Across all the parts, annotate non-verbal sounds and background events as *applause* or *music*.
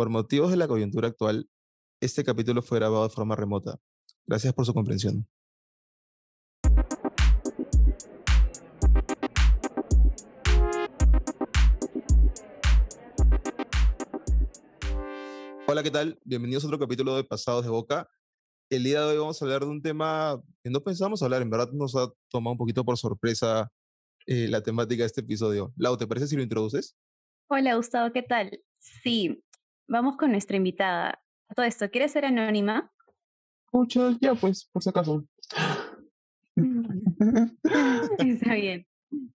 Por motivos de la coyuntura actual, este capítulo fue grabado de forma remota. Gracias por su comprensión. Hola, ¿qué tal? Bienvenidos a otro capítulo de Pasados de Boca. El día de hoy vamos a hablar de un tema que no pensábamos hablar, en verdad nos ha tomado un poquito por sorpresa eh, la temática de este episodio. Lau, ¿te parece si lo introduces? Hola, Gustavo, ¿qué tal? Sí, vamos con nuestra invitada. Todo esto, ¿quieres ser anónima? Mucho, ya pues, por si acaso. *laughs* Está bien.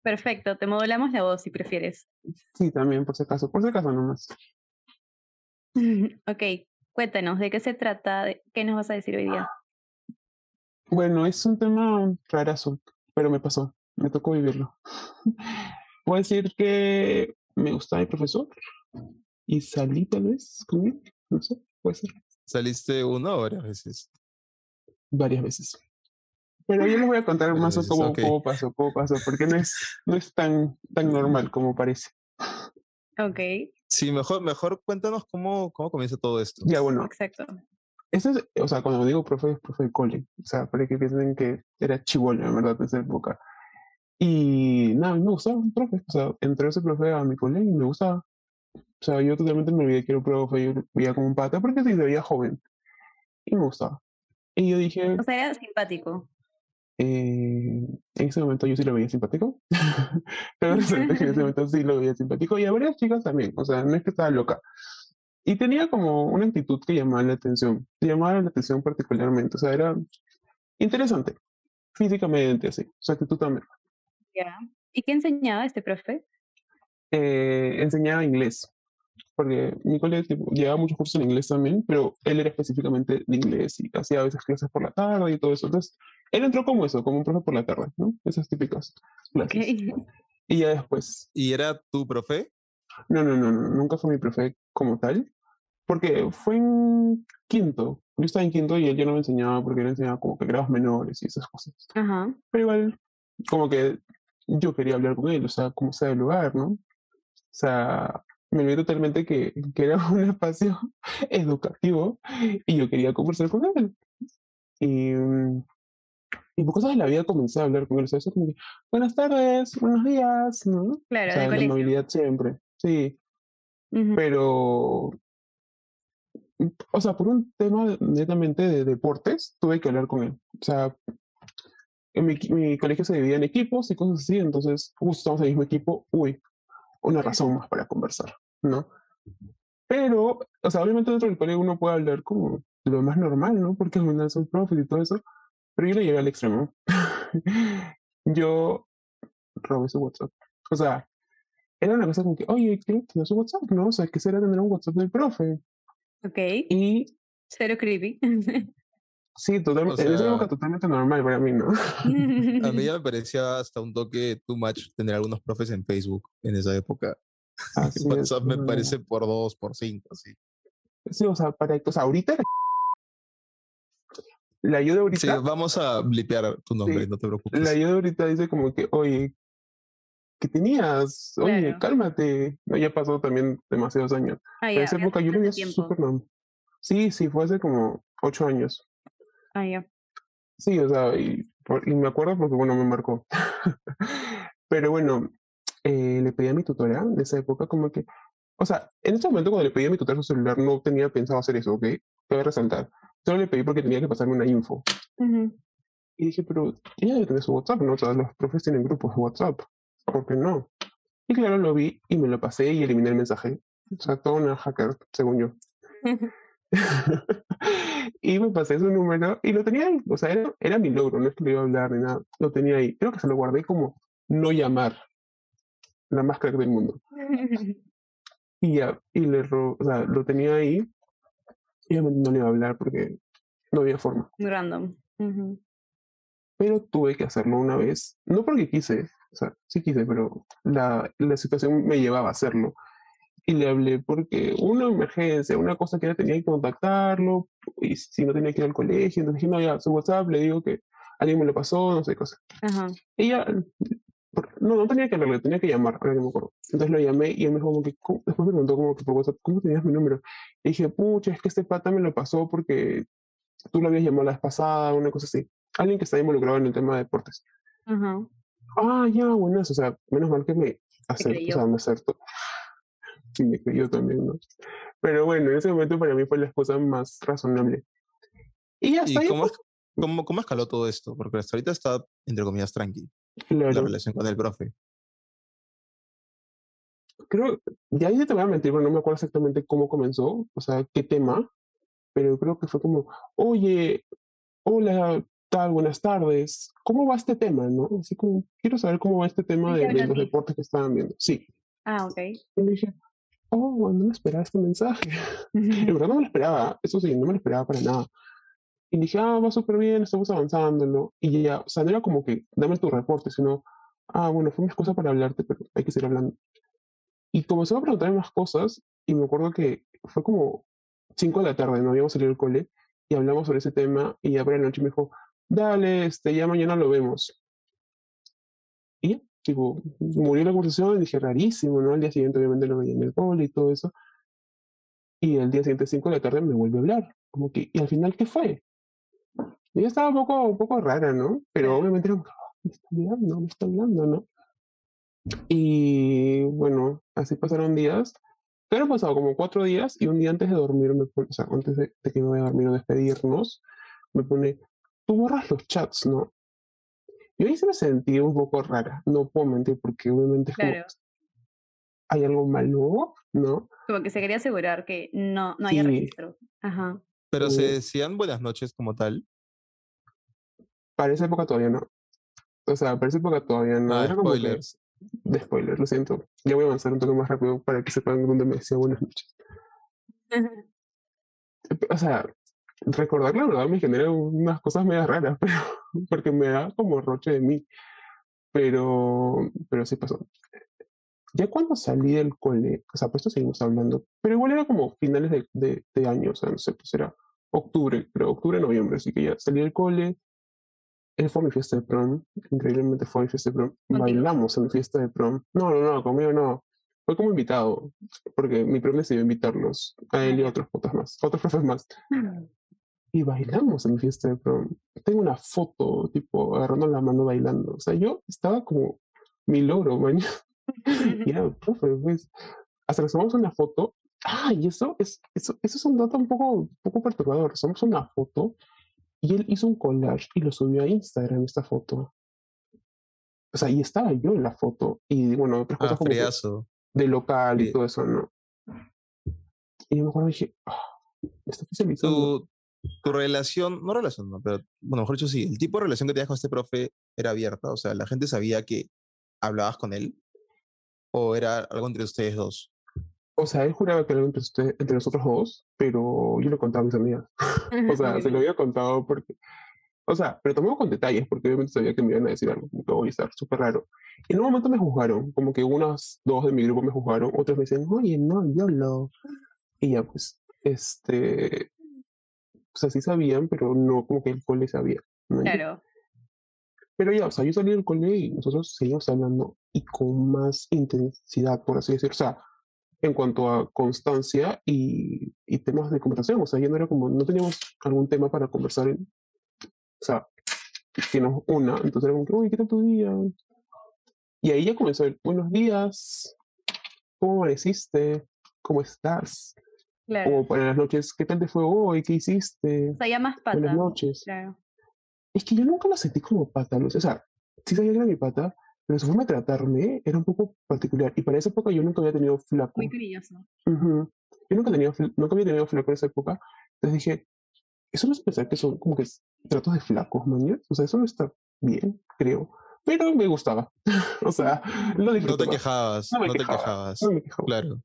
Perfecto, te modulamos la voz si prefieres. Sí, también, por si acaso, por si acaso nomás. *laughs* ok, cuéntanos, ¿de qué se trata? ¿Qué nos vas a decir hoy día? Bueno, es un tema rarazo, pero me pasó, me tocó vivirlo. Puedo decir que me gustaba mi profesor y salí tal vez con él, no sé, puede ser. ¿Saliste una o varias veces? Varias veces. Pero yo les voy a contar más o cómo, cómo, pasó, cómo pasó, porque no es, no es tan, tan normal como parece. Ok. Sí, mejor, mejor cuéntanos cómo, cómo comienza todo esto. Ya, bueno. Exacto. Eso es, o sea, cuando digo profe, es profe de cole. O sea, para que piensen que era chivolo, en verdad, en esa época. Y nada, me gustaba un profe. O sea, entré ese profe a mi cole y me gustaba. O sea, yo totalmente me olvidé que era un profe, yo veía como un pata, porque sí se veía joven. Y me gustaba. Y yo dije... O sea, era simpático. Eh, en ese momento yo sí lo veía simpático. *laughs* Pero en ese *laughs* momento sí lo veía simpático. Y a varias chicas también. O sea, no es que estaba loca. Y tenía como una actitud que llamaba la atención. Llamaba la atención particularmente. O sea, era interesante. Físicamente, así. Su actitud también. Ya. ¿Y qué enseñaba este profe? Eh, enseñaba inglés porque mi colegio llevaba muchos cursos en inglés también, pero él era específicamente de inglés y hacía a veces clases por la tarde y todo eso. Entonces, él entró como eso, como un profe por la tarde, ¿no? Esas típicas clases. Y ya después. ¿Y era tu profe? No, no, no, no, nunca fue mi profe como tal, porque fue en quinto. Yo estaba en quinto y él ya no me enseñaba porque él enseñaba como que grados menores y esas cosas. Ajá. Pero igual, como que yo quería hablar con él, o sea, como sea el lugar, ¿no? O sea, me olvidé totalmente que, que, era un *laughs* espacio educativo y yo quería conversar con él. Y, y por cosas de la vida comencé a hablar con él. O sea, eso como que, buenas tardes, buenos días, ¿no? Claro, o sea, de la movilidad siempre, sí. Uh -huh. Pero, o sea, por un tema netamente de deportes, tuve que hablar con él. O sea, en mi, mi colegio se dividía en equipos y cosas así, entonces justo estamos en el mismo equipo, uy, una razón más para conversar, ¿no? Pero, o sea, obviamente dentro del colegio uno puede hablar como de lo más normal, ¿no? Porque al final son profes y todo eso, pero yo le llegué al extremo. *laughs* yo robé su WhatsApp. O sea, era una cosa como que, oye, ¿qué? ¿Tienes su WhatsApp? No, o sea, que será tener un WhatsApp del profe. Ok. Y... Cero creepy. *laughs* Sí, totalmente. O sea, en esa época totalmente normal para mí, ¿no? *laughs* A mí ya me parecía hasta un toque too much tener algunos profes en Facebook en esa época. *laughs* Así WhatsApp es, me no. parece por dos, por cinco, así. Sí, o sea, para, o sea, ahorita la de ahorita. Sí, vamos a blipear tu nombre, Sí. no te preocupes. La de ahorita dice como que, oye, ¿qué tenías? Oye, Claro. cálmate. No, ya pasó también demasiados años. Ah, en esa ya época yo venía súper normal. Sí, sí, fue hace como ocho años. Ah, ya. Sí, o sea, y, por- y me acuerdo porque, bueno, me marcó. *laughs* Pero bueno, eh, le pedí a mi tutora de esa época como que, o sea, en ese momento cuando le pedí a mi tutora su celular no tenía pensado hacer eso, ¿ok? Te voy a resaltar. Solo le pedí porque tenía que pasarme una info. Y dije, pero ella debe tener su WhatsApp, ¿no? Sea, los profes tienen grupos de WhatsApp. ¿Por qué no? Y claro, lo vi y me lo pasé y eliminé el mensaje. O sea, toda una hacker, según yo. *laughs* *laughs* y me pasé su número y lo tenía ahí. O sea, era, era mi logro, no es que le iba a hablar ni nada. Lo tenía ahí. Creo que se lo guardé como no llamar. La más crack del mundo. *laughs* Y ya, y le ro- o sea, lo tenía ahí. Y no le iba a hablar porque no había forma. Random. Ujú. Pero tuve que hacerlo una vez. No porque quise, o sea, sí quise, pero la, la situación me llevaba a hacerlo. Y le hablé porque una emergencia, una cosa que ella tenía que contactarlo, y si no tenía que ir al colegio, entonces dije, no, ya, su WhatsApp, le digo que alguien me lo pasó, no sé, cosa. Ajá. Ella no, no tenía que hablarle, tenía que llamar, ahora que me acuerdo. Entonces lo llamé y él me dijo como que, después me preguntó como que por WhatsApp, ¿cómo tenías mi número? Y dije, pucha, es que este pata me lo pasó porque tú lo habías llamado la vez pasada, una cosa así. Alguien que está involucrado en el tema de deportes. Ah, ya, bueno, o sea, menos mal que me acertó, o sea, me acertó. Y me creyó también, ¿no? Pero bueno, en ese momento para mí fue la excusa más razonable. Y hasta ¿Y cómo, cómo, cómo, escaló todo esto? Porque hasta ahorita está, entre comillas, tranquilo la relación con el profe. Creo, ya ahí te voy a mentir, pero no me acuerdo exactamente cómo comenzó, o sea, qué tema, pero creo que fue como, oye, hola, tal, buenas tardes, ¿cómo va este tema, no? Así como, quiero saber cómo va este tema de, los deportes que estaban viendo. Sí. Ah, ok. Y le dije, oh, no me esperaba este mensaje. *laughs* en verdad no me lo esperaba, eso sí, no me lo esperaba para nada. Y dije, ah, va súper bien, estamos avanzando, ¿no? Y ya, o sea, no era como que, dame tu reporte, sino, ah, bueno, fue una excusa para hablarte, pero hay que seguir hablando. Y comenzó a preguntarme más cosas, y me acuerdo que fue como 5 de la tarde, no habíamos salido del cole, y hablamos sobre ese tema, y ya por la noche me dijo, dale, este, ya mañana lo vemos. Y tipo, murió la conversación, y dije, rarísimo, ¿no? Al día siguiente obviamente lo veía en el cole y todo eso. Y el día siguiente, 5 de la tarde, me vuelve a hablar. Como que, ¿y al final qué fue? Ella estaba un poco, un poco rara, ¿no? Pero obviamente era, me está hablando, me está hablando, ¿no? Y bueno, así pasaron días. Pero han pasado como cuatro días y un día antes de dormir, me o sea, antes de, que me vaya a dormir o despedirnos, me pone, tú borras los chats, ¿no? Y ahí se me sentí un poco rara, no puedo mentir, porque obviamente claro. hay algo malo, ¿no? Como que se quería asegurar que no, no haya registro. Ajá. Pero se decían buenas noches como tal. Para esa época todavía no. O sea, para esa época todavía no. Ah, Era como spoilers. de spoiler, lo siento. Ya voy a avanzar un poco más rápido para que sepan dónde me decía buenas noches. *laughs* o sea, recordar la verdad me genera unas cosas medio raras, *laughs* pero, porque me da como roche de mí. Pero, pero sí pasó. Ya cuando salí del cole, o sea, pues esto seguimos hablando, pero igual era como finales de, de, de año, o sea, no sé, pues era octubre, pero octubre, noviembre, así que ya salí del cole, él fue a mi fiesta de prom, increíblemente fue a mi fiesta de prom. Bailamos en mi fiesta de prom. No, no, no, conmigo no. Fue como invitado, porque mi prom decidió invitarlos a él y a otros potas más, otros profes más. Y bailamos en mi fiesta de prom. Tengo una foto, tipo, agarrando la mano bailando. O sea, yo estaba como mi logro, man. *laughs* ya, profe, pues. Hasta que tomamos una foto. Ah, y eso es, eso, eso es un dato un poco, un poco perturbador. Somos una foto y él hizo un collage y lo subió a Instagram, esta foto. O sea, y estaba yo en la foto. Y bueno, otras cosas ah, como de local y todo eso, ¿no? Y yo mejor dije, oh, está Tu, tu relación, no relación, no, pero bueno, mejor dicho sí, el tipo de relación que tenías con este profe era abierta. O sea, la gente sabía que hablabas con él. ¿O era algo entre ustedes dos? O sea, él juraba que era entre, usted, entre nosotros dos, pero yo lo contaba a mis amigas. *laughs* o *laughs* sea, se lo había contado porque. O sea, pero tomamos con detalles, porque obviamente sabía que me iban a decir algo, que voy a estar súper raro. En un momento me juzgaron, como que unas dos de mi grupo me juzgaron, otros me decían, oye, no, yo lo. Y ya, pues, este. O sea, sí sabían, pero no como que el cole sabía. Claro. Pero ya, o sea, yo salí del cole y nosotros seguimos hablando y con más intensidad, por así decirlo. O sea, en cuanto a constancia y, y, temas de conversación. O sea, ya no era como, no teníamos algún tema para conversar. En, o sea, sino una. Entonces era como, uy, ¿qué tal tu día? Y ahí ya comenzó el, buenos días, ¿cómo amaneciste? ¿Cómo estás? Claro. O para las noches, ¿qué tal te fue hoy? ¿Qué hiciste? O sea, ya más pata. Buenas noches. Claro. Es que yo nunca lo sentí como pata, o sea, sí sabía que era mi pata, pero su forma de tratarme era un poco particular. Y para esa época yo nunca había tenido flaco. Muy cariñoso. Yo nunca, tenía, nunca había tenido flaco en esa época. Entonces dije, eso no es pensar que son como que tratos de flacos, mañana. O sea, eso no está bien, creo. Pero me gustaba. *laughs* o sea, lo No te quejabas, no, te quejabas. No me quejaba. Claro.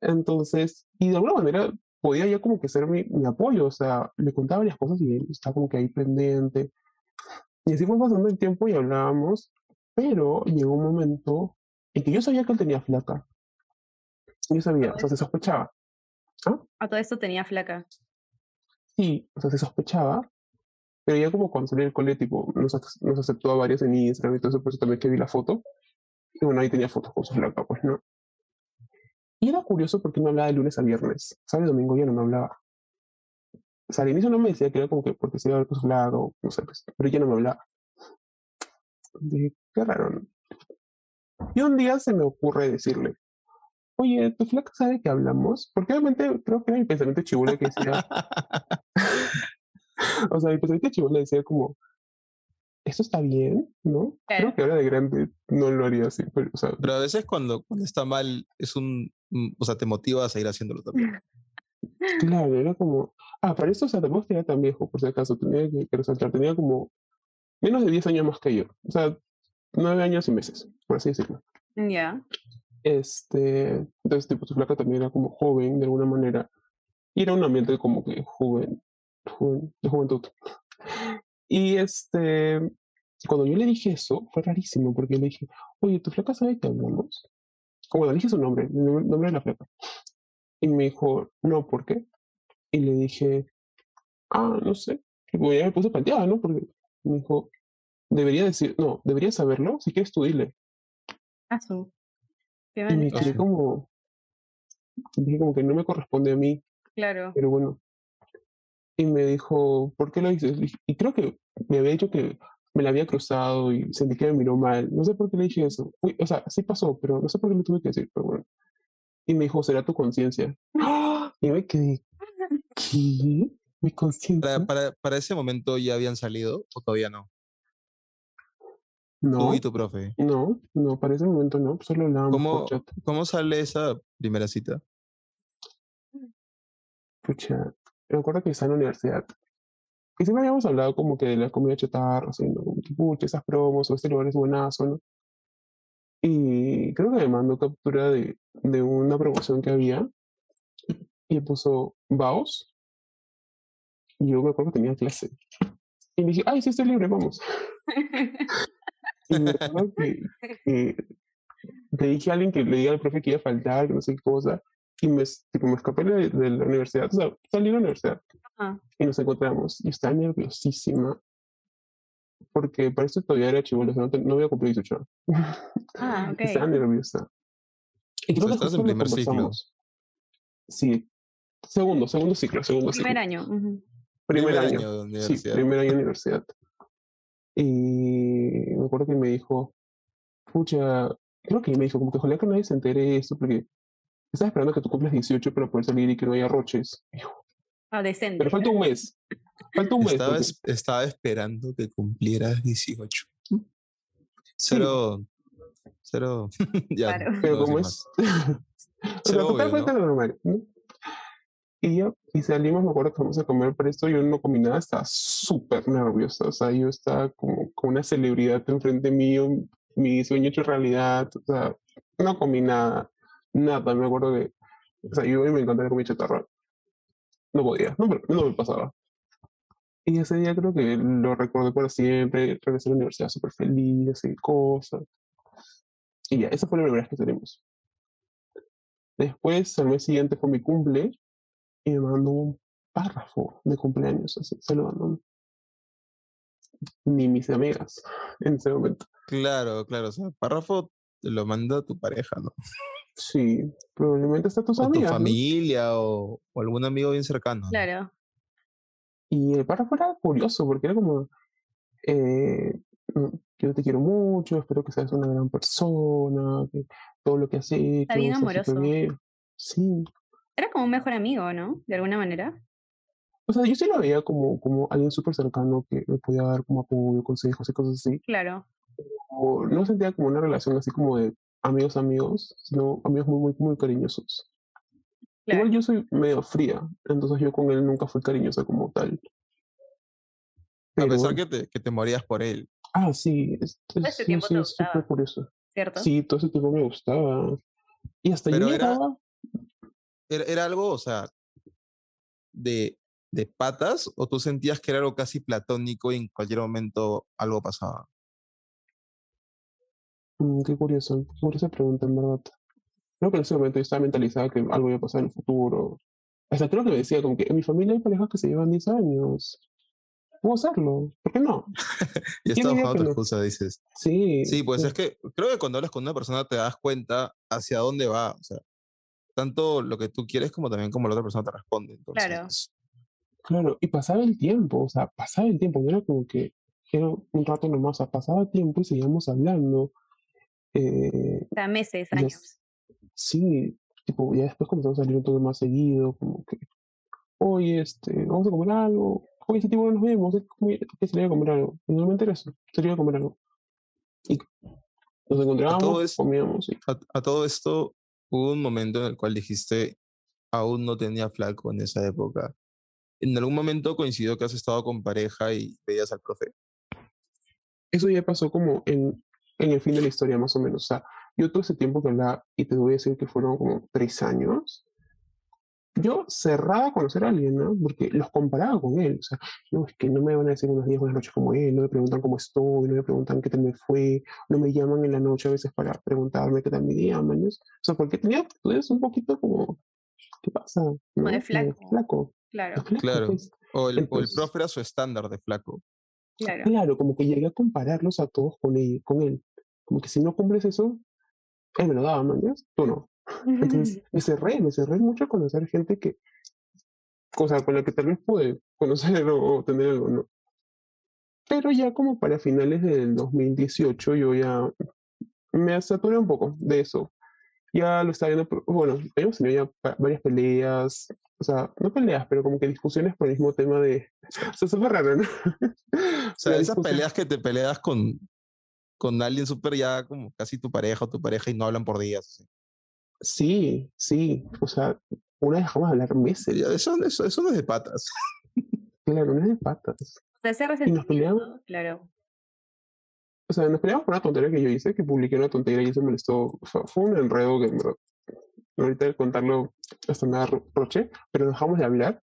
Entonces, y de alguna manera podía ya como que ser mi, mi apoyo. O sea, le contaba varias cosas y él estaba como que ahí pendiente. Y así fue pasando el tiempo y hablábamos. Pero llegó un momento en que yo sabía que él tenía flaca. Yo sabía, o sea, se sospechaba. ¿Ah? A todo esto tenía flaca. Sí, o sea, se sospechaba, Pero ya como cuando salí del cole, tipo, nos, nos aceptó a varios en Instagram y todo eso, por eso también que vi la foto. Y bueno, ahí tenía fotos con su flaca, pues, ¿no? Y era curioso porque me hablaba de lunes a viernes. Sábado y domingo ya no me hablaba. O sea, al inicio no me decía que era como que porque se iba a ver con su lado, no sé, pues, pero ya no me hablaba. Dije, qué raro, ¿no? Y un día se me ocurre decirle, oye, ¿tu flaca sabe que hablamos? Porque obviamente creo que era mi pensamiento chibule que decía, *laughs* o sea, mi pensamiento chibule decía como, ¿esto está bien? ¿No? Creo que ahora de grande no lo haría así, pero, o sea, pero a veces cuando, cuando está mal es un, o sea, te motiva a seguir haciéndolo también. *laughs* Claro, era como, ah, para eso, o sea, tampoco era tan viejo, por si acaso, tenía que, que resaltar, tenía como menos de 10 años más que yo, o sea, 9 años y meses, por así decirlo. Ya. Este, entonces, tipo, su flaca también era como joven, de alguna manera, y era un ambiente como que joven, joven de juventud. Y este, cuando yo le dije eso, fue rarísimo, porque le dije, oye, ¿tu flaca sabe que hablamos? Bueno, le dije su nombre, el nombre de la flaca. Y me dijo, no, ¿por qué? Y le dije, ah, no sé. Y pues ya me puse planteada, ¿no? Porque me dijo, debería decir, no, debería saberlo, si quieres tú dile. Ah, su. Y me quedé como, dije como que no me corresponde a mí. Claro. Pero bueno. Y me dijo, ¿por qué lo dices? Y creo que me había dicho que me la había cruzado y sentí que me miró mal. No sé por qué le dije eso. Uy, o sea, sí pasó, pero no sé por qué le tuve que decir, pero bueno. Y me dijo, será tu conciencia. Y me quedé, ¿qué? ¿Mi conciencia? Para, para, para, ese momento ya habían salido o todavía no? No. Tú y tu profe. No, no, para ese momento no, solo hablábamos ¿Cómo, por chat. ¿Cómo sale esa primera cita? Pucha, me acuerdo que estaba en la universidad. Y siempre habíamos hablado como que de la comida chatarra, ¿no? Como que, pucha, esas promos o este lugar es buenazo, ¿no? Y creo que me mandó captura de, de una promoción que había y puso Baos. Y yo me acuerdo que tenía clase. Y dije, ay, sí, estoy libre, vamos. y me acuerdo que, que, le dije a alguien que le diga al profe que iba a faltar, que no sé qué cosa. Y me, tipo, me escapé de, de, la universidad, o sea, salí de la universidad. Ajá. Y nos encontramos. Y estaba nerviosísima. Porque para esto todavía era chivolo, no, no había cumplido 18 años. Ah, *laughs* ok. Estaba nerviosa. Y creo O sea, que estás en primer ciclo. Sí. Segundo, segundo ciclo, segundo Primer ciclo. año. ujú. Primer, Primer año. año de Sí, primer año de universidad. Y me acuerdo que me dijo, pucha, creo que me dijo, como que ojalá que nadie se entere de esto, porque estaba esperando que tú cumplas 18 para poder salir y que no haya roches. Adolescente. Pero falta un mes. Falta un mes. Estaba, porque- es- estaba esperando que cumplieras 18. Cero. Cero. *laughs* ya, Claro. Pero como es. más. *laughs* o Cero sea, obvio, totalmente lo normal. ¿no? Y ya, y salimos, me acuerdo que fuimos a comer, pero esto yo no comí nada, estaba súper nerviosa. O sea, yo estaba como con una celebridad enfrente mío, mi sueño hecho realidad. O sea, no comí nada, nada. Me acuerdo que, o sea, yo me encantaba comer chatarra. No podía, no, no me pasaba. Y ese día creo que lo recordé para siempre. Regresé a la universidad súper feliz y cosas. Y ya, esa fue la primera vez que salimos. Después, al mes siguiente fue mi cumple y me mandó un párrafo de cumpleaños, así, saludándome. Ni mis amigas en ese momento. Claro, claro. O sea, párrafo lo manda tu pareja, ¿no? Sí, probablemente hasta tus O tu amigas. ¿no? familia o, o algún amigo bien cercano. ¿no? Claro. Y el párrafo era curioso porque era como, eh, yo te quiero mucho, espero que seas una gran persona, que todo lo que has hecho bien está súper amoroso. bien. Sí, Era como un mejor amigo, ¿no? De alguna manera. o sea, yo sí lo veía como, como alguien súper cercano que me podía dar como apoyo, consejos y cosas así. Claro. No sentía como una relación así como de amigos amigos, sino amigos muy, muy, muy cariñosos. Claro. Igual yo soy medio fría, entonces yo con él nunca fui cariñosa como tal. A Pero, pesar que te, que te morías por él. ah, sí, es, Todo es- ese sí, tiempo sí, te es súper gustaba. curioso. ¿Cierto? Sí, todo ese tiempo me gustaba. Y hasta Pero yo era- ¿Era, era algo, o sea, de, de patas o tú sentías que era algo casi platónico y en cualquier momento algo pasaba? Mm, qué curioso, qué curiosa pregunta, en verdad. Creo que en ese momento yo estaba mentalizada que algo iba a pasar en el futuro. Hasta creo que me decía como que en mi familia hay parejas que se llevan 10 años. puedo hacerlo, ¿por qué no? *laughs* y estás buscando otra excusa, dices. Sí. Sí, pues es que creo que cuando hablas con una persona te das cuenta hacia dónde va, o sea, tanto lo que tú quieres como también como la otra persona te responde. Entonces, claro. Claro, y pasaba el tiempo, o sea, pasaba el tiempo, no era como que era un rato nomás, o sea, pasaba tiempo y seguíamos hablando. Eh, o sea, meses, años. sí, tipo, ya después comenzamos a salir todo más seguido, como que, oye, este, vamos a comer algo, oye, ese tipo no nos vemos, que salir a comer algo. Y normalmente era eso, salir a comer algo. Y nos encontrábamos, comíamos. a todo esto, hubo un momento en el cual dijiste, aún no tenía flaco en esa época. ¿En algún momento coincidió que has estado con pareja y veías al profe? Eso ya pasó como en, en el fin de la historia, más o menos. O sea, yo todo ese tiempo que hablaba, y te voy a decir que fueron como tres años, yo cerraba a conocer a alguien, ¿no? Porque los comparaba con él. O sea, no, es que no me van a decir unos días, buenas noches como él, no me preguntan cómo estoy, no me preguntan qué tal me fue, no me llaman en la noche a veces para preguntarme qué tal mi día, ¿no? O sea, porque tenía actitudes un poquito como, ¿qué pasa? ¿no? de flaco. flaco. Claro. claro. Pues. O, el, o el profe era su estándar de flaco. Claro. claro, como que llegué a compararlos a todos con él, con él. Como que si no cumples eso, él me lo daba, ¿no? Tú no. Entonces *laughs* me cerré, me cerré mucho a conocer gente que, cosa con la que tal vez pude conocer o, tener algo, ¿no? Pero ya como para finales del 2018 yo ya me saturé un poco de eso. Ya lo estaba viendo, bueno, hemos tenido ya varias peleas, o sea, no peleas, pero como que discusiones por el mismo tema de... *laughs* O sea, súper raro, ¿no? o sea, esas peleas que te peleas con, con alguien súper ya como casi tu pareja o tu pareja y no hablan por días. Sí, sí. O sea, una vez dejamos de hablar meses. Eso, eso, eso no es de patas. Claro, no es de patas. O sea, ese y nos peleamos. Claro. O sea, nos peleamos por una tontería que yo hice, que publiqué una tontería y eso me molestó. fue un enredo que me, ahorita de contarlo hasta me da roche, pero dejamos de hablar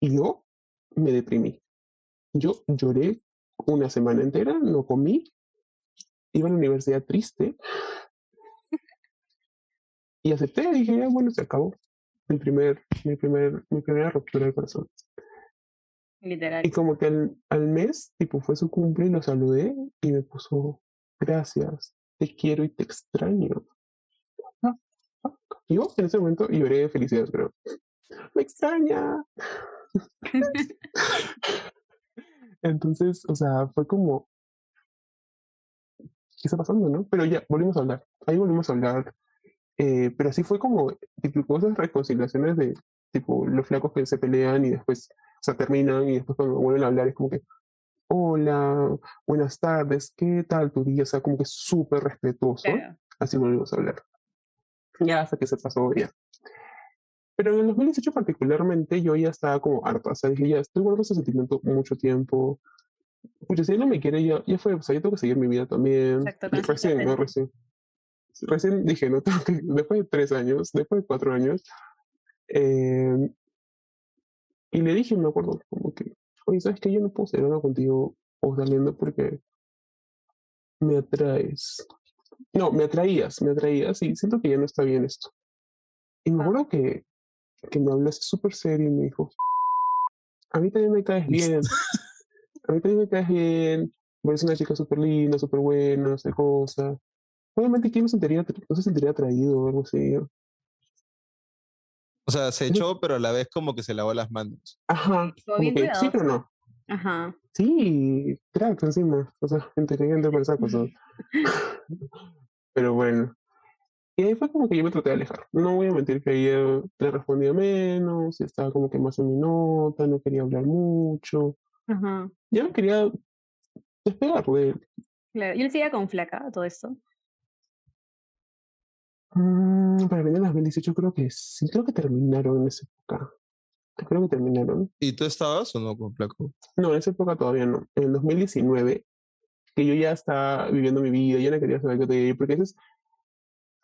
y yo me deprimí. Yo lloré una semana entera, no comí, iba a la universidad triste y acepté, dije, ya, bueno, se acabó. Mi, primer, mi, primer, mi primera ruptura de corazón. Literal. Y como que al, al mes, tipo, fue su cumple y lo saludé y me puso, gracias, te quiero y te extraño. Ah, ah. Y yo en ese momento lloré de felicidad, pero me extraña. *laughs* Entonces, o sea, fue como, ¿qué está pasando, no? Pero ya, volvimos a hablar. Ahí volvimos a hablar eh, pero así fue como, tipo, esas reconciliaciones de, tipo, los flacos que se pelean y después, se terminan y después cuando vuelven a hablar es como que, hola, buenas tardes, ¿qué tal tu día? O sea, como que súper respetuoso. Así volvimos a hablar. Ya hasta que se pasó ya. Pero en el 2018 particularmente yo ya estaba como harta, o sea, dije, ya estoy guardando ese sentimiento mucho tiempo. Pues si él no me quiere, ya, ya fue, o sea, yo tengo que seguir mi vida también. Recién, ¿no? Recién recién dije, no *laughs* tengo que, después de tres años, después de cuatro años, eh, y le dije, me acuerdo, como que, oye, ¿sabes que Yo no puedo seguir hablando contigo o saliendo porque me atraes. No, me atraías, me atraías y siento que ya no está bien esto. Y me acuerdo que, que me hablaste súper serio y me dijo, a mí también me caes *laughs* bien, a mí también me caes bien, eres una chica súper linda, súper buena, esa cosa. Obviamente, ¿quién no, sentiría, no se sentiría atraído o algo así? O sea, se echó, pero a la vez como que se lavó las manos. Ajá. sí, pero no. Ajá. Sí, crack encima. O sea, inteligente por esa cosa. pero bueno. Y ahí fue como que yo me traté de alejar. No voy a mentir que ella le respondía menos, estaba como que más en mi nota, no quería hablar mucho. Ajá. Ya me quería despegar de Claro, y él seguía con flaca todo esto. Mm, para venir en 2018 creo que sí, creo que terminaron en esa época. Creo que terminaron. ¿Y tú estabas o no con Flaco? No, en esa época todavía no. En el 2019, que yo ya estaba viviendo mi vida, ya no quería saber qué te porque a veces,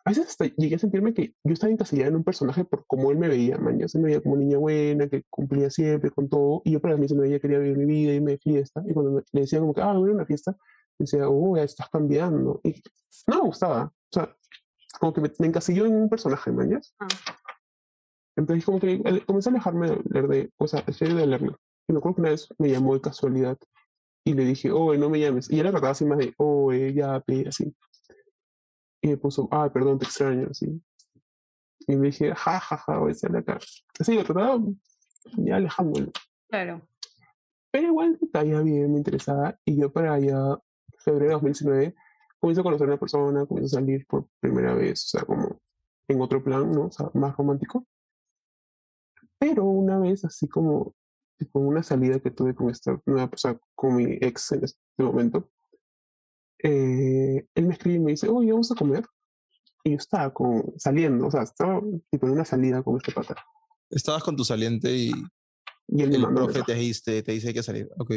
a veces hasta llegué a sentirme que yo estaba encasillada en un personaje por cómo él me veía, man. Ya se me veía como niña buena, que cumplía siempre con todo, y yo para mí se me veía quería vivir mi vida, irme de fiesta, y cuando le decía como que, ah, voy a una fiesta, decía, oh, ya estás cambiando. Y no me gustaba. O sea, como que me, encasilló en un personaje, ¿mañas? Ah. Entonces como que comencé a alejarme de leer de, o sea, de leerme. Y me acuerdo que una vez me llamó de casualidad y le dije, oh, no me llames. Y la trataba así más de, oh, ya, así. Y me puso, ah, perdón, te extraño, así. Y me dije, ja, ja, ja, voy a salir acá. Así lo trataba ya alejándolo. Claro. Pero igual estaba bien, me interesaba. Y yo para allá, febrero de 2019, comienzo a conocer a una persona, comienzo a salir por primera vez, o sea, como en otro plan, ¿no? O sea, más romántico. Pero una vez, así como, tipo, una salida que tuve con esta nueva, o con mi ex en este momento, eh, él me escribe y me dice, oye, vamos a comer. Y yo estaba con, saliendo, o sea, estaba tipo en una salida con este pata. Estabas con tu saliente y, y el profe te dice, te dice que salir. Ok.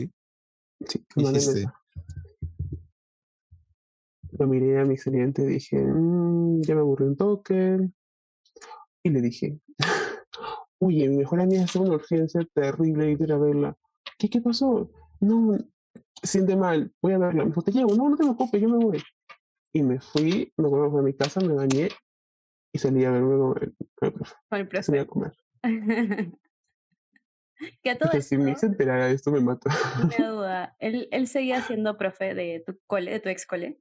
Sí, ¿Qué Lo miré a mi saliente y dije, mmm, ya me aburrí un toque. Y le dije, oye, mi mejor amiga en una urgencia terrible y a verla. ¿Qué, ¿Qué pasó? No, siente mal, voy a verla. Me dijo, te llevo, no, no te preocupes, yo me voy. Y me fui, me acuerdo a mi casa, me bañé y salí a verme con el, profe. Con el profe. Salí a comer. *laughs* que a todo esto, si me hice enterar de esto me mató. Una *laughs* duda, ¿Él, ¿él seguía siendo profe de tu cole, de tu ex cole?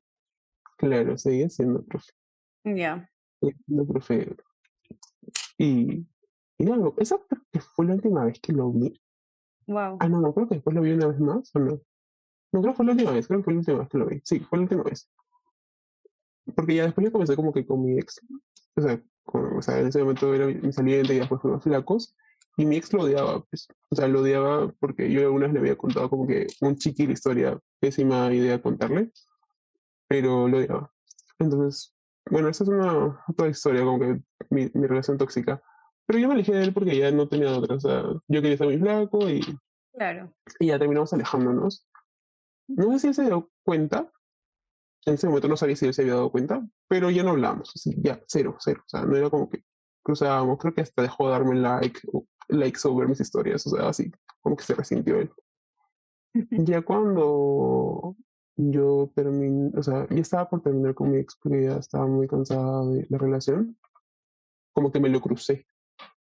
Claro, seguía siendo profe. Ya. Seguía siendo profe. Y, y no, esa creo que fue la última vez que lo vi. Wow. Ah, no, no, creo que después lo vi una vez más, ¿o no? No, creo que fue la última vez, creo que fue la última vez que lo vi. Sí, fue la última vez. Porque ya después ya comencé como que con mi ex. O sea, o sea en ese momento era mi saliente y después fuimos flacos. Y mi ex lo odiaba, pues. O sea, lo odiaba porque yo algunas le había contado como que un chiqui la historia, pésima idea contarle. Pero lo odiaba. Entonces, bueno, esa es una otra historia, como que mi, mi relación tóxica. Pero yo me alejé de él porque ya no tenía otra. O sea, yo quería estar muy flaco y. Claro. Y ya terminamos alejándonos. No sé si él se dio cuenta. En ese momento no sabía si él se había dado cuenta, pero ya no hablamos. Así, ya, cero, cero. O sea, no era como que cruzábamos. Creo que hasta dejó de darme like, likes sobre mis historias. O sea, así, como que se resintió él. ya cuando yo terminé, o sea, ya estaba por terminar con mi ex porque ya estaba muy cansada de la relación, como que me lo crucé.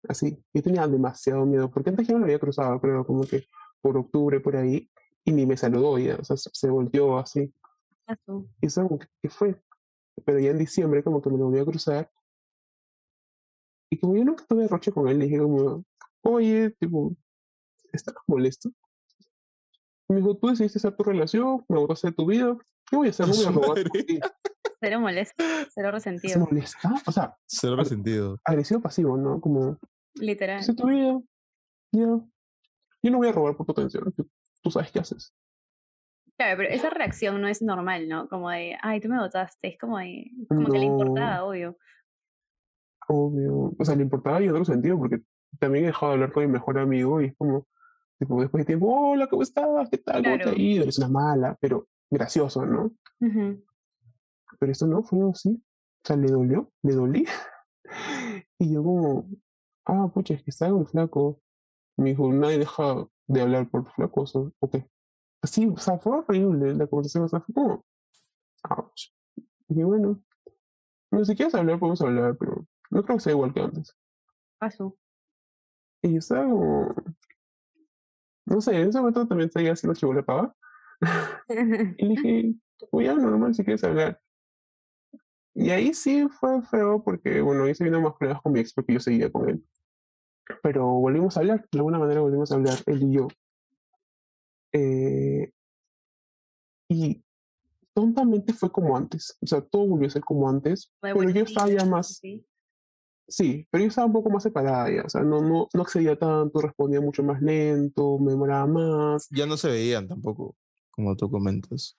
Así, yo tenía demasiado miedo, porque antes ya no lo había cruzado, pero como que por octubre, por ahí, y ni me saludó ya, o sea, se volteó así. Y eso como que, ¿qué fue? Pero ya en diciembre como que me lo volví a cruzar. Y como yo nunca tuve roche con él, le dije como, oye, tipo, ¿estás molesto? Y me dijo, tú decidiste hacer tu relación, me botaste de tu vida, ¿qué voy a hacer? No voy a *laughs* robar Cero molesto, cero resentido. ¿Se molesta? O sea, cero resentido. Agresivo pasivo, ¿no? Como. Literal. tu vida. Ya. Yo no voy a robar por tu atención tú sabes qué haces. Claro, pero esa reacción no es normal, ¿no? Como de, ay, tú me votaste, es como de, como que le importaba, obvio. Obvio. O sea, le importaba en otro sentido, porque también he dejado de hablar con mi mejor amigo y es como, tipo, después de tiempo, hola, ¿cómo estás? ¿Qué tal? ¿Cómo te ha ido? Eres una mala, pero gracioso, ¿no? Pero esto no fue así. O sea, le dolió, le dolí. *laughs* y yo como, ah, pucha, es que está muy flaco. Me dijo, nadie deja de hablar por flacos, ¿o qué? Así, o sea, fue horrible la conversación, o sea, fue como, ouch. Y bueno, no si quieres hablar, podemos hablar, pero no creo que sea igual que antes. Pasó. Y yo estaba como, no sé, en ese momento también seguía haciendo chivola pava. y dije, voy a normal si quieres hablar. Y ahí sí fue feo porque, bueno, ahí se vino más problemas con mi ex porque yo seguía con él. Pero volvimos a hablar, de alguna manera volvimos a hablar, él y yo. Eh, y tontamente fue como antes, o sea, todo volvió a ser como antes, pero yo estaba ya más... ¿sí? pero yo estaba un poco más separada ya, o sea, no, no, no accedía tanto, respondía mucho más lento, me demoraba más. Ya no se veían tampoco, como tú comentas.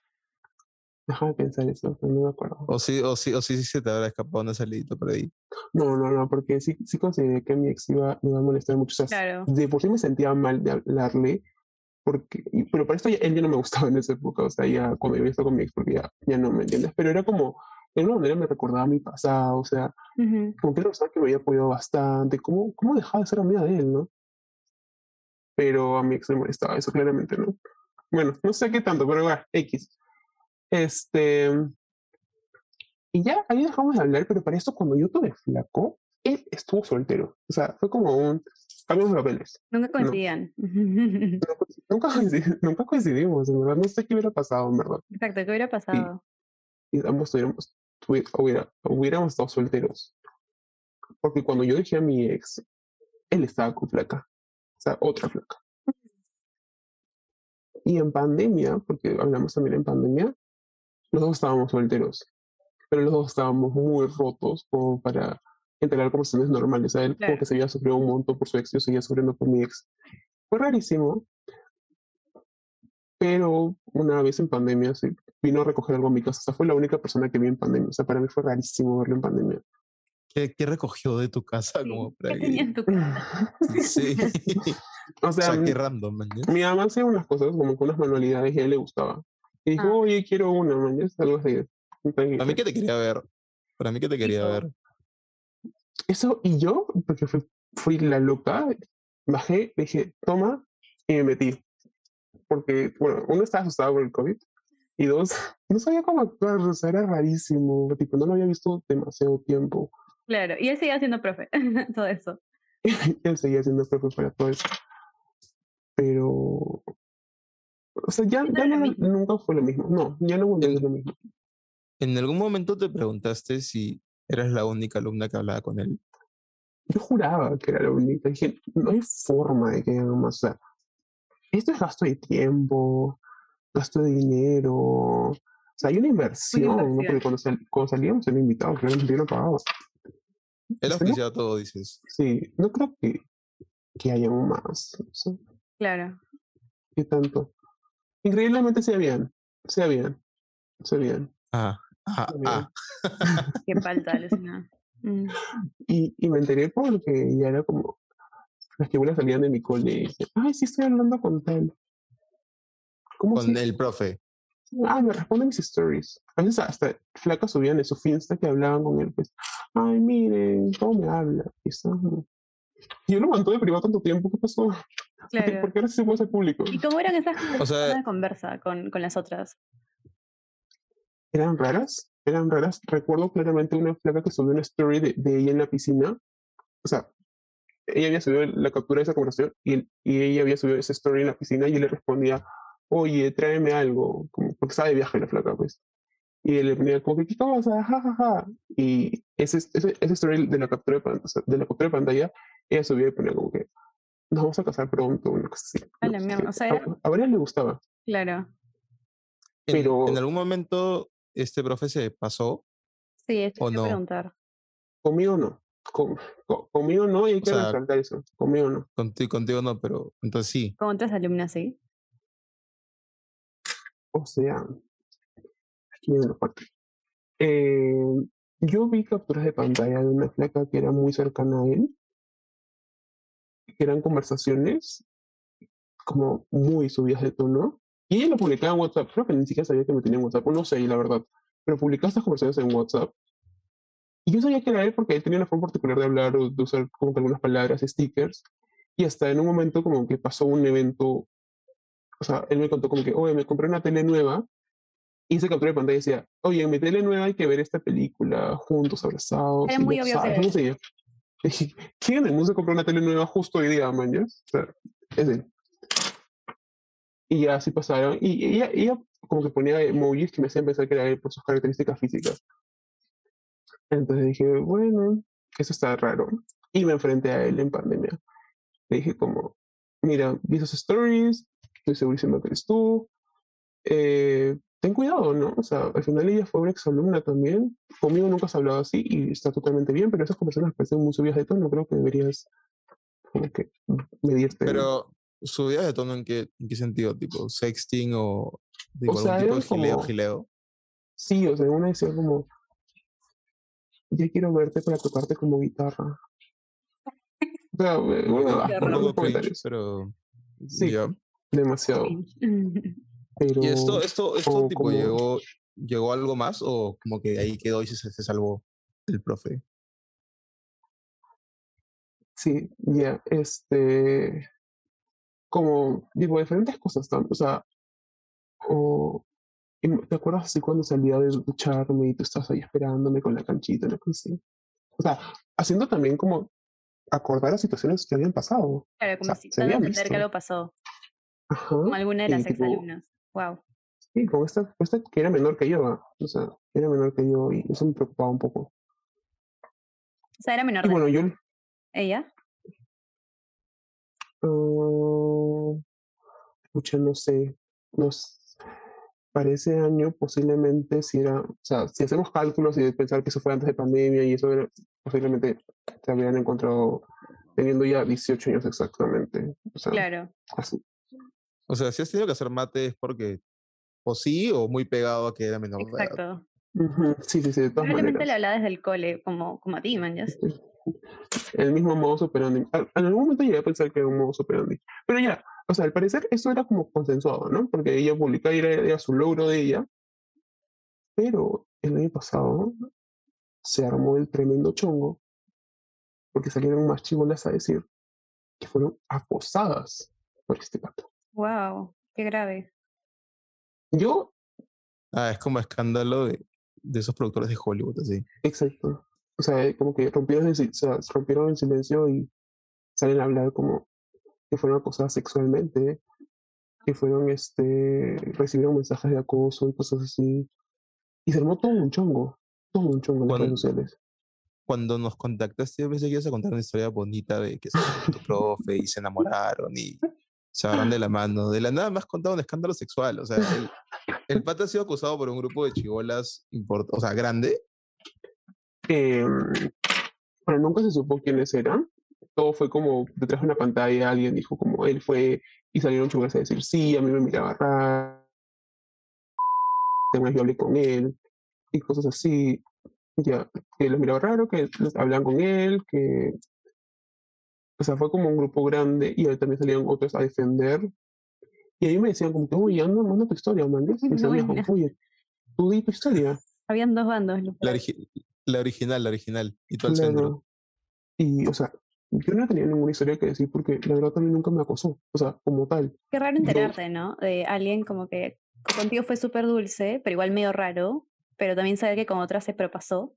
Déjame pensar eso, no me acuerdo. O sí, o sí, o sí, sí se te habrá escapado una salida por ahí. No, no, no, porque sí, sí consideré que mi ex iba, me iba a molestar mucho. O sea, de por sí me sentía mal de hablarle, porque, pero para esto él ya no me gustaba en esa época, o sea, ya cuando yo estado con mi ex, porque ya, ya no me entiendes, pero era como, de alguna manera me recordaba mi pasado, o sea, como que era persona que me había apoyado bastante, ¿cómo, cómo dejaba de ser amiga de él, no? Pero a mi ex le molestaba eso, claramente, ¿no? Bueno, no sé qué tanto, pero bueno, X. Este. Y ya ahí dejamos de hablar, pero para esto, cuando yo tuve flaco, él estuvo soltero. O sea, fue como un. cambiamos papeles. Nunca coincidían. *laughs* nunca, nunca, coincidimos, en verdad. No sé qué hubiera pasado, en verdad. Exacto, ¿qué hubiera pasado? Y, ambos tuviéramos, hubiera, hubiéramos estado solteros. Porque cuando yo dejé a mi ex, él estaba con flaca. O sea, otra flaca. Y en pandemia, porque hablamos también en pandemia, los dos estábamos solteros. Pero los dos estábamos muy rotos como para enterar conversaciones normales. A él como que se había sufrido un montón por su ex, yo seguía sufriendo por mi ex. Fue rarísimo, pero una vez en pandemia sí, vino a recoger algo a mi casa. O sea, fue la única persona que vi en pandemia. O sea, para mí fue rarísimo verlo en pandemia. ¿Qué, qué recogió de tu casa? como ¿Qué tenía en tu casa? *laughs* sí. *laughs* o sea, qué random, man. Mi mamá hacía unas cosas como con unas manualidades y a él le gustaba. Y dijo, ah. oye, quiero una, man. Algo así. ¿A mí qué te quería ver? Para mí que te quería ver. Eso, y yo, porque fui, fui la loca, bajé, dije, toma, y me metí. Porque, bueno, uno estaba asustado por el COVID, y dos, *laughs* no sabía cómo actuar, o sea, era rarísimo, tipo, no lo había visto demasiado tiempo. Claro, y él seguía siendo profe, *laughs* todo eso. *laughs* él seguía siendo profe para todo eso. Pero, o sea, ya, ya nunca fue lo mismo. No, ya no volvió a ser lo mismo. ¿En algún momento te preguntaste si eras la única alumna que hablaba con él? Yo juraba que era la única. Dije, no hay forma de que haya más. O sea, esto es gasto de tiempo, gasto de dinero. O sea, hay una inversión, ¿no? Porque cuando, cuando salíamos era invitado, claramente yo no pagaba. Él oficiaba todo, dices. Sí, no creo que, que haya más. Claro. ¿Qué tanto? Increíblemente se bien, se bien, se bien. Ah. Ah, ah. *laughs* Qué falta, mm. Y, y me enteré porque ya era como las que una salían de mi cole y dicen, ay, sí estoy hablando con tal. ¿Cómo con el profe. Ah, me responden mis stories. A veces hasta flacas subían en su finsta que hablaban con él, pues, ay, miren, cómo me habla. Y yo lo mantuve de privado tanto tiempo, ¿qué pasó? Claro. ¿Por qué ahora se puede hacer público? ¿Y cómo eran esas o sea, conversa con, con las otras? eran raras, eran raras. Recuerdo claramente una flaca que subió una story de, de, ella en la piscina. O sea, ella había subido la captura de esa conversación y, y, ella había subido esa story en la piscina y le respondía, oye, tráeme algo, como porque estaba de viaje la flaca, pues. Y él le ponía como que, ¿qué cosa? Ja, ja, ja. Y ese, ese, ese story de la captura de, pantalla, de la captura de pantalla, ella subió y ponía como que, nos vamos a casar pronto, una cosa así. o sea, a, a varias le gustaba. Claro. Pero... en algún momento este profe se pasó? Sí, esto o no? preguntar. Conmigo no. conmigo no y hay que resaltar eso. Conmigo no. Contigo, contigo no, pero entonces sí. ¿Con otras alumnas sí? O sea, aquí viene parte. Eh, yo vi capturas de pantalla de una flaca que era muy cercana a él, eran conversaciones como muy subidas de tono, y ella lo publicaba en WhatsApp. Creo que ni siquiera sabía que me tenía en WhatsApp. No sé, la verdad. Pero publicaba estas conversaciones en WhatsApp. Y yo sabía que era él porque él tenía una forma particular de hablar o de usar como que algunas palabras, stickers. Y hasta en un momento como que pasó un evento. O sea, él me contó como que, oye, me compré una tele nueva. Y se captura de pantalla y decía, oye, en mi tele nueva hay que ver esta película juntos, abrazados. Era muy obvio que *laughs* ¿quién en el mundo compró una tele nueva justo hoy día, man? O sea, es él. Y así pasaron. Y ella, ella como que ponía emojis que me hacían pensar que era él por sus características físicas. Entonces dije, bueno, eso está raro. Y me enfrenté a él en pandemia. Le dije como, mira, vi esos stories, estoy segurísimo que eres tú. Eh, ten cuidado, ¿no? O sea, al final ella fue una exalumna también. Conmigo nunca has hablado así y está totalmente bien, pero esas conversaciones parecen muy subidas de tono. Creo que deberías como que medirte. Pero, ¿Subida de tono en qué, en qué sentido? ¿Tipo sexting o tipo de gileo, gileo? Sí, o sea, una decía como, ya quiero verte para tocarte como guitarra. O sea, bueno, pero sí, demasiado. *laughs* Pero, ¿Y esto, esto, esto tipo llegó, llegó algo más o como que ahí quedó y se, se salvó el profe? Sí, ya, este, como, digo, diferentes cosas, o sea, o, ¿te acuerdas así cuando salía de ducharme y tú estás ahí esperándome con la canchita, no sé? O sea, haciendo también como acordar las situaciones que habían pasado. Claro, como si se entender que algo pasó. Ajá. Como alguna de las exalumnas. Wow. Sí, con esta, esta que era menor que yo, ¿ah? o sea, era menor que yo y eso me preocupaba un poco. O sea, era menor. Y bueno, yo. ¿Ella? Uh, no sé. Nos, para ese año posiblemente si era, o sea, si hacemos cálculos y pensar que eso fue antes de pandemia y eso era, posiblemente se habían encontrado teniendo ya 18 años exactamente. O sea, claro. Así. O sea, si has tenido que hacer mate es porque o sí o muy pegado a que era menor Exacto. Sí, sí, sí, de todas Probablemente le habla desde el cole, como, como a ti, man, El mismo modo operandi. En algún momento llegué a pensar que era un modo operandi. Pero ya, o sea, al parecer eso era como consensuado, ¿no? Porque ella publicaba y era, su logro de ella. Pero el año pasado se armó el tremendo chongo porque salieron más chivolas a decir que fueron acosadas por este pato. Wow, qué grave. Yo. Ah, es como escándalo de, de esos productores de Hollywood, así. Exacto. O sea, como que rompieron el, o sea, rompieron el silencio y salen a hablar como que fueron acosadas sexualmente, que fueron, este, recibieron mensajes de acoso y cosas así. Y se armó todo un chongo, todo un chongo en las redes sociales. Cuando nos contactaste, yo pensé que ibas a contar una historia bonita de que se *laughs* tu profe y se enamoraron y se de la mano. De la nada has contado un escándalo sexual. O sea, el, el pata ha sido acusado por un grupo de chivolas, o sea, grande. Eh, bueno, nunca se supo quiénes eran. Todo fue como detrás de una pantalla, alguien dijo como él fue y salieron chivolas a decir sí, a mí me miraba raro. Yo hablé con él y cosas así. Ya, que los miraba raro, que hablan con él, que o sea, fue como un grupo grande y ahí también salieron otros a defender. Y ahí me decían como que, oye, ando, manda tu historia, man. *laughs* Y me decían, como, oye, tú di tu historia. Habían dos bandos. La, la, original, la original. Y tú al centro. Y, o sea, yo no tenía ninguna historia que decir porque la verdad también nunca me acosó. O sea, como tal. Qué raro enterarte, ¿no? De alguien como que contigo fue súper dulce, pero igual medio raro, pero también saber que con otras se propasó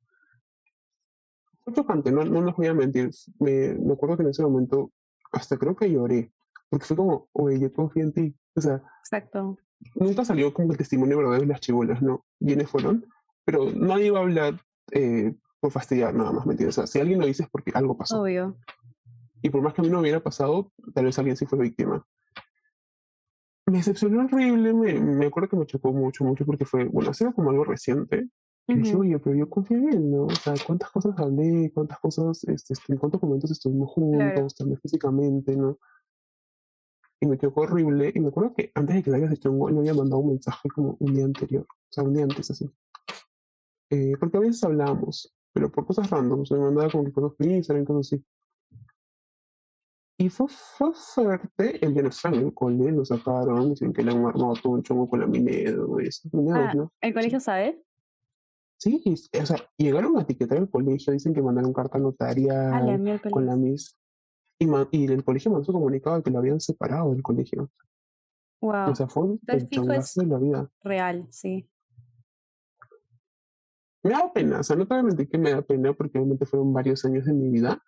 fue chocante, no, no les voy a mentir. Me, me acuerdo que en ese momento hasta creo que lloré, porque fue como, oye, yo confío en ti. O sea, Exacto. nunca salió como el testimonio verdadero de las chibolas, ¿no? Bienes fueron, pero nadie iba a hablar eh, por fastidiar nada más, ¿me entiendes? O sea, si alguien lo dice es porque algo pasó. Obvio. Y por más que a mí no hubiera pasado, tal vez alguien sí fue víctima. Me decepcionó horrible, me, me acuerdo que me chocó mucho, mucho, porque fue, bueno, ha sido como algo reciente, y dije, oye, pero yo confío en él, ¿no? O sea, ¿cuántas cosas hablé? ¿Cuántas cosas, este, en cuántos momentos estuvimos juntos, también físicamente, ¿no? Y me quedó horrible. Y me acuerdo que antes de que vayas de chongo, él me había mandado un mensaje como un día anterior, o sea, un día antes así. Eh, porque a veces hablábamos, pero por cosas random, me mandaba como que cosas felices, cosas así. Y fue, fue fuerte, el día no estaba en el cole, lo sacaron, dicen que le han armado todo un chongo con la Minedo, eso. Ah, ¿no? ¿El colegio sabe? Sí, o sea, llegaron a etiquetar el colegio, dicen que mandaron carta notarial con la mis y, y el colegio mandó su comunicado de que lo habían separado del colegio. Wow. O sea, fue el chongazo de la vida. Real, sí. Me da pena, o sea, no te voy a mentir que me da pena porque obviamente fueron varios años de mi vida.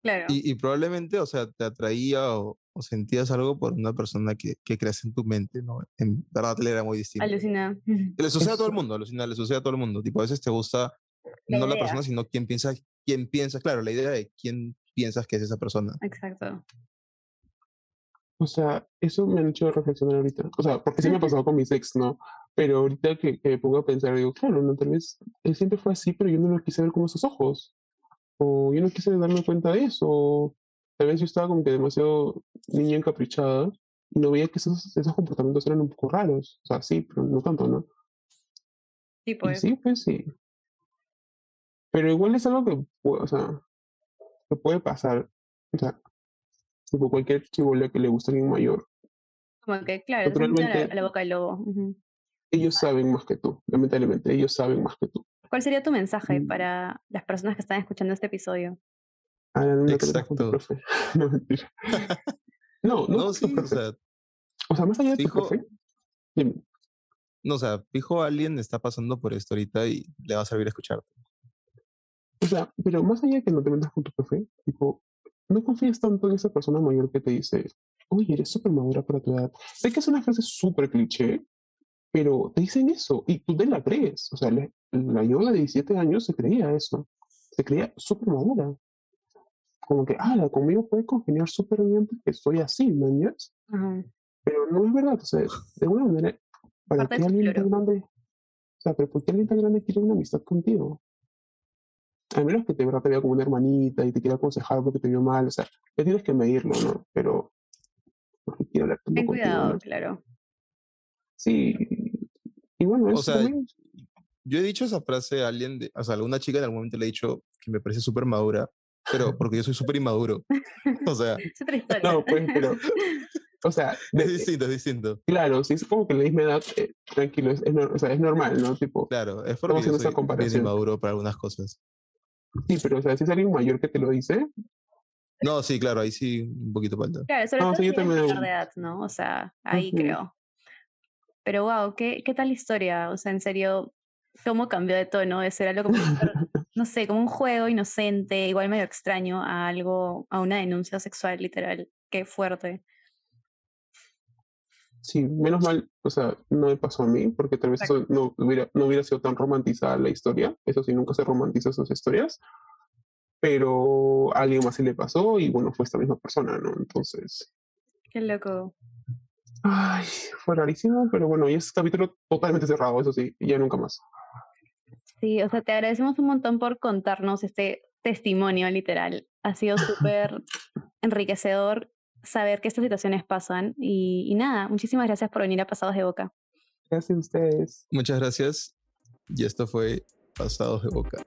Claro. Y, y, probablemente, o sea, te atraía o, o sentías algo por una persona que, que creas en tu mente, ¿no? En verdad le era muy distinto. Alucina. Le sucede a todo el *laughs* mundo, alucina, le sucede a todo el mundo. Tipo, a veces te gusta no la persona, sino quién piensa, quién piensa, claro, la idea de quién piensas que es esa persona. Exacto. O sea, eso me ha hecho reflexionar ahorita. O sea, porque sí me ha *laughs* pasado con mis ex, ¿no? Pero ahorita que, que me pongo a pensar, digo, claro, no, tal vez él siempre fue así, pero yo no lo quise ver con esos ojos. O yo no quise darme cuenta de eso tal vez yo estaba como que demasiado niña encaprichada y no veía que esos, esos comportamientos eran un poco raros. O sea, sí, pero no tanto, ¿no? Sí, pues. sí, pues sí. Pero igual es algo que, o sea, que puede pasar. O sea, tipo cualquier chivola que le guste a alguien mayor. Como que, claro, a la, boca del lobo. Ellos saben más que tú, lamentablemente, ellos saben más que tú. ¿Cuál sería tu mensaje mm. para las personas que están escuchando este episodio? Exacto. *laughs* no, mentira. *laughs* No, no, no sí, o sea, o sea, más allá de fijo, tu profe, No, o sea, fijo alguien está pasando por esto ahorita y le va a servir escucharte. O sea, pero más allá de que no te metas con tu café, tipo, no confías tanto en esa persona mayor que te dice, oye, eres súper madura para tu edad. Sé que es una frase súper cliché, pero te dicen eso y tú te la crees. O sea, la, la Yoda de 17 años se creía eso. Se creía súper madura. Como que, ah, conmigo puede congeniar súper bien porque soy así, ¿no? Pero no es verdad. O sea, de alguna manera, ¿para qué alguien tan grande? O sea, pero ¿por qué alguien tan grande quiere una amistad contigo? A menos que te, te vea como una hermanita y te quiera aconsejar porque te vio mal. O sea, ya tienes que medirlo, ¿no? Pero porque quiero hablar Ten cuidado, claro. Sí, y bueno, o sea, yo he dicho esa frase a alguien, de, o sea, a alguna chica en algún momento le he dicho que me parece súper madura, pero porque yo soy súper inmaduro. *laughs* O sea. Es otra historia. No, pues, pero. O sea. *laughs* es distinto, es distinto. Claro, sí, como que la misma edad, eh, tranquilo, es, es, o sea, es normal, ¿no? Tipo. Claro, es porque yo soy bien inmaduro para algunas cosas. Sí, pero o sea, si es alguien mayor que te lo dice. No, sí, claro, ahí sí un poquito falta. Claro, sobre no, todo sí, yo también... de edad, ¿no? O sea, ahí creo. Pero wow, ¿qué, ¿qué tal historia? O sea, en serio, ¿cómo cambió de tono de ser algo como, no sé, como un juego inocente, igual medio extraño, a algo, a una denuncia sexual literal? Qué fuerte. Sí, menos mal, o sea, no me pasó a mí, porque tal vez eso no hubiera, no hubiera sido tan romantizada la historia. Eso sí, nunca se romantiza esas historias. Pero a alguien más sí le pasó y bueno, fue esta misma persona, ¿no? Entonces. Qué loco. Ay, fue rarísimo, pero bueno, y es capítulo totalmente cerrado, eso sí, ya nunca más. Sí, o sea, te agradecemos un montón por contarnos este testimonio literal. Ha sido súper enriquecedor saber que estas situaciones pasan y, y, nada, muchísimas gracias por venir a Pasados de Boca. Gracias a ustedes. Muchas gracias y esto fue Pasados de Boca.